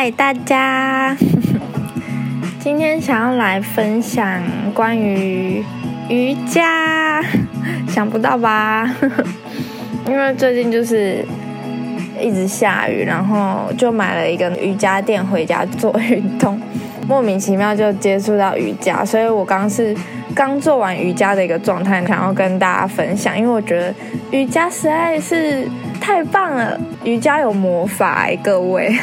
嗨，大家！今天想要来分享关于瑜伽，想不到吧？因为最近就是一直下雨，然后就买了一个瑜伽垫回家做运动，莫名其妙就接触到瑜伽，所以我刚是刚做完瑜伽的一个状态，想要跟大家分享，因为我觉得瑜伽实在是太棒了，瑜伽有魔法哎，各位。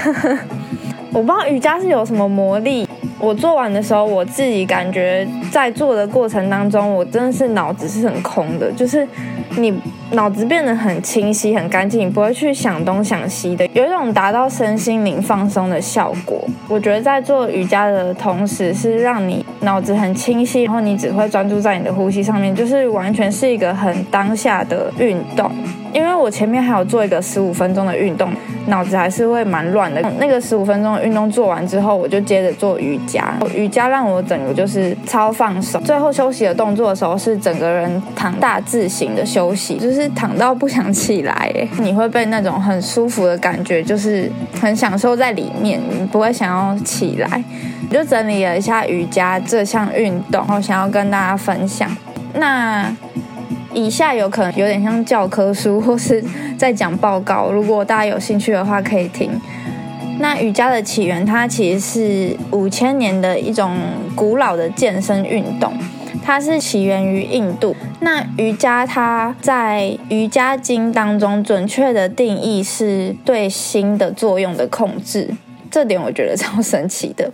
我不知道瑜伽是有什么魔力。我做完的时候，我自己感觉在做的过程当中，我真的是脑子是很空的，就是你脑子变得很清晰、很干净，你不会去想东想西的，有一种达到身心灵放松的效果。我觉得在做瑜伽的同时，是让你脑子很清晰，然后你只会专注在你的呼吸上面，就是完全是一个很当下的运动。因为我前面还有做一个十五分钟的运动，脑子还是会蛮乱的。那个十五分钟的运动做完之后，我就接着做瑜伽。瑜伽让我整个就是超放松。最后休息的动作的时候，是整个人躺大字型的休息，就是躺到不想起来。你会被那种很舒服的感觉，就是很享受在里面，你不会想要起来。我就整理了一下瑜伽这项运动，我想要跟大家分享。那。以下有可能有点像教科书，或是在讲报告。如果大家有兴趣的话，可以听。那瑜伽的起源，它其实是五千年的一种古老的健身运动，它是起源于印度。那瑜伽它在《瑜伽经》当中准确的定义是对心的作用的控制，这点我觉得超神奇的。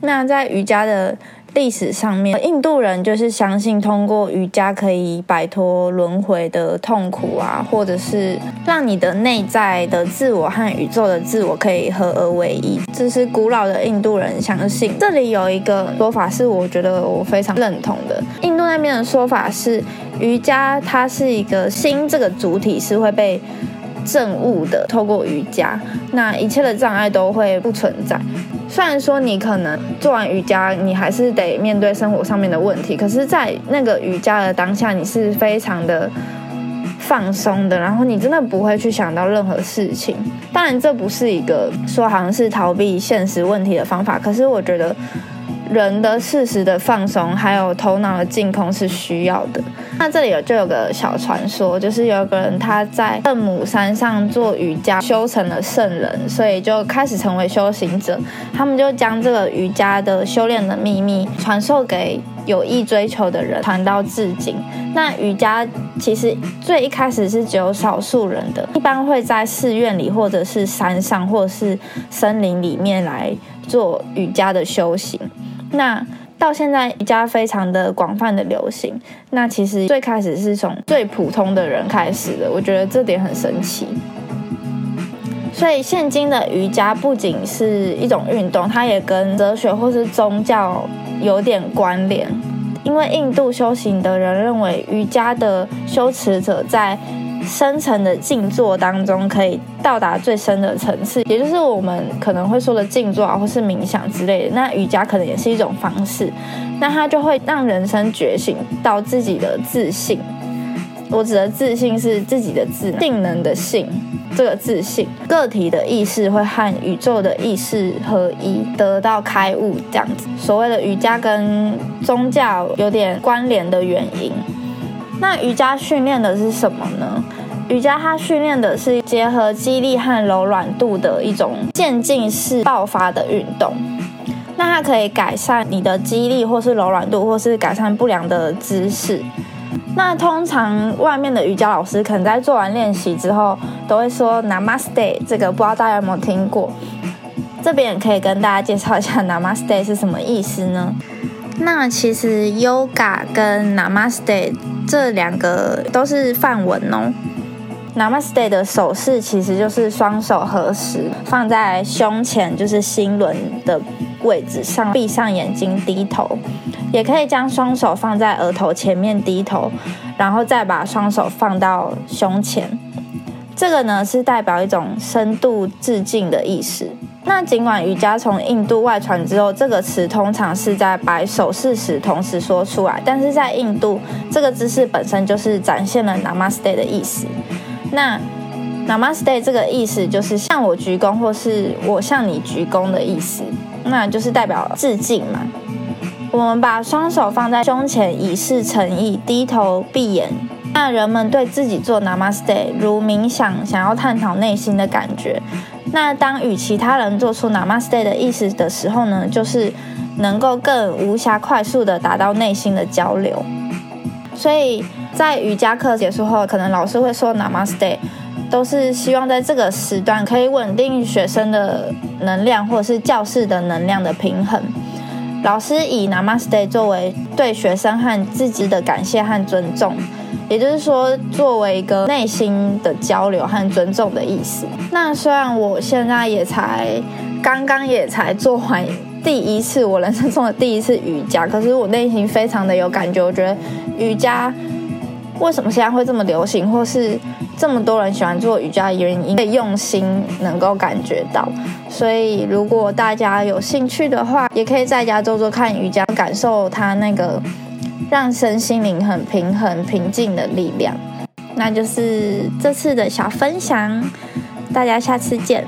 那在瑜伽的历史上面，印度人就是相信通过瑜伽可以摆脱轮回的痛苦啊，或者是让你的内在的自我和宇宙的自我可以合而为一。这是古老的印度人相信。这里有一个说法是我觉得我非常认同的，印度那边的说法是瑜伽它是一个心这个主体是会被。正悟的，透过瑜伽，那一切的障碍都会不存在。虽然说你可能做完瑜伽，你还是得面对生活上面的问题，可是，在那个瑜伽的当下，你是非常的放松的，然后你真的不会去想到任何事情。当然，这不是一个说好像是逃避现实问题的方法，可是我觉得。人的适时的放松，还有头脑的净空是需要的。那这里有就有个小传说，就是有个人他在圣母山上做瑜伽，修成了圣人，所以就开始成为修行者。他们就将这个瑜伽的修炼的秘密传授给有意追求的人，传到至今。那瑜伽其实最一开始是只有少数人的，一般会在寺院里，或者是山上，或者是森林里面来做瑜伽的修行。那到现在瑜伽非常的广泛的流行，那其实最开始是从最普通的人开始的，我觉得这点很神奇。所以现今的瑜伽不仅是一种运动，它也跟哲学或是宗教有点关联，因为印度修行的人认为瑜伽的修持者在。深层的静坐当中，可以到达最深的层次，也就是我们可能会说的静坐啊，或是冥想之类的。那瑜伽可能也是一种方式，那它就会让人生觉醒到自己的自信。我指的自信是自己的自性能的性，这个自信，个体的意识会和宇宙的意识合一，得到开悟这样子。所谓的瑜伽跟宗教有点关联的原因。那瑜伽训练的是什么呢？瑜伽它训练的是结合肌力和柔软度的一种渐进式爆发的运动。那它可以改善你的肌力，或是柔软度，或是改善不良的姿势。那通常外面的瑜伽老师可能在做完练习之后，都会说 Namaste，这个不知道大家有没有听过？这边也可以跟大家介绍一下 Namaste 是什么意思呢？那其实 Yoga 跟 Namaste 这两个都是梵文哦。Namaste 的手势其实就是双手合十放在胸前，就是心轮的位置上，闭上眼睛低头，也可以将双手放在额头前面低头，然后再把双手放到胸前。这个呢是代表一种深度致敬的意思。那尽管瑜伽从印度外传之后，这个词通常是在摆手势时同时说出来，但是在印度，这个姿势本身就是展现了 Namaste 的意思。那 Namaste 这个意思就是向我鞠躬，或是我向你鞠躬的意思，那就是代表致敬嘛。我们把双手放在胸前，以示诚意，低头闭眼。那人们对自己做 Namaste，如冥想，想要探讨内心的感觉。那当与其他人做出 Namaste 的意思的时候呢，就是能够更无暇快速的达到内心的交流。所以在瑜伽课结束后，可能老师会说 Namaste，都是希望在这个时段可以稳定学生的能量，或者是教室的能量的平衡。老师以 Namaste 作为对学生和自己的感谢和尊重。也就是说，作为一个内心的交流和尊重的意思。那虽然我现在也才刚刚也才做完第一次我人生中的第一次瑜伽，可是我内心非常的有感觉。我觉得瑜伽为什么现在会这么流行，或是这么多人喜欢做瑜伽的原因，用心能够感觉到。所以如果大家有兴趣的话，也可以在家做做看瑜伽，感受它那个。让身心灵很平衡、平静的力量，那就是这次的小分享。大家下次见。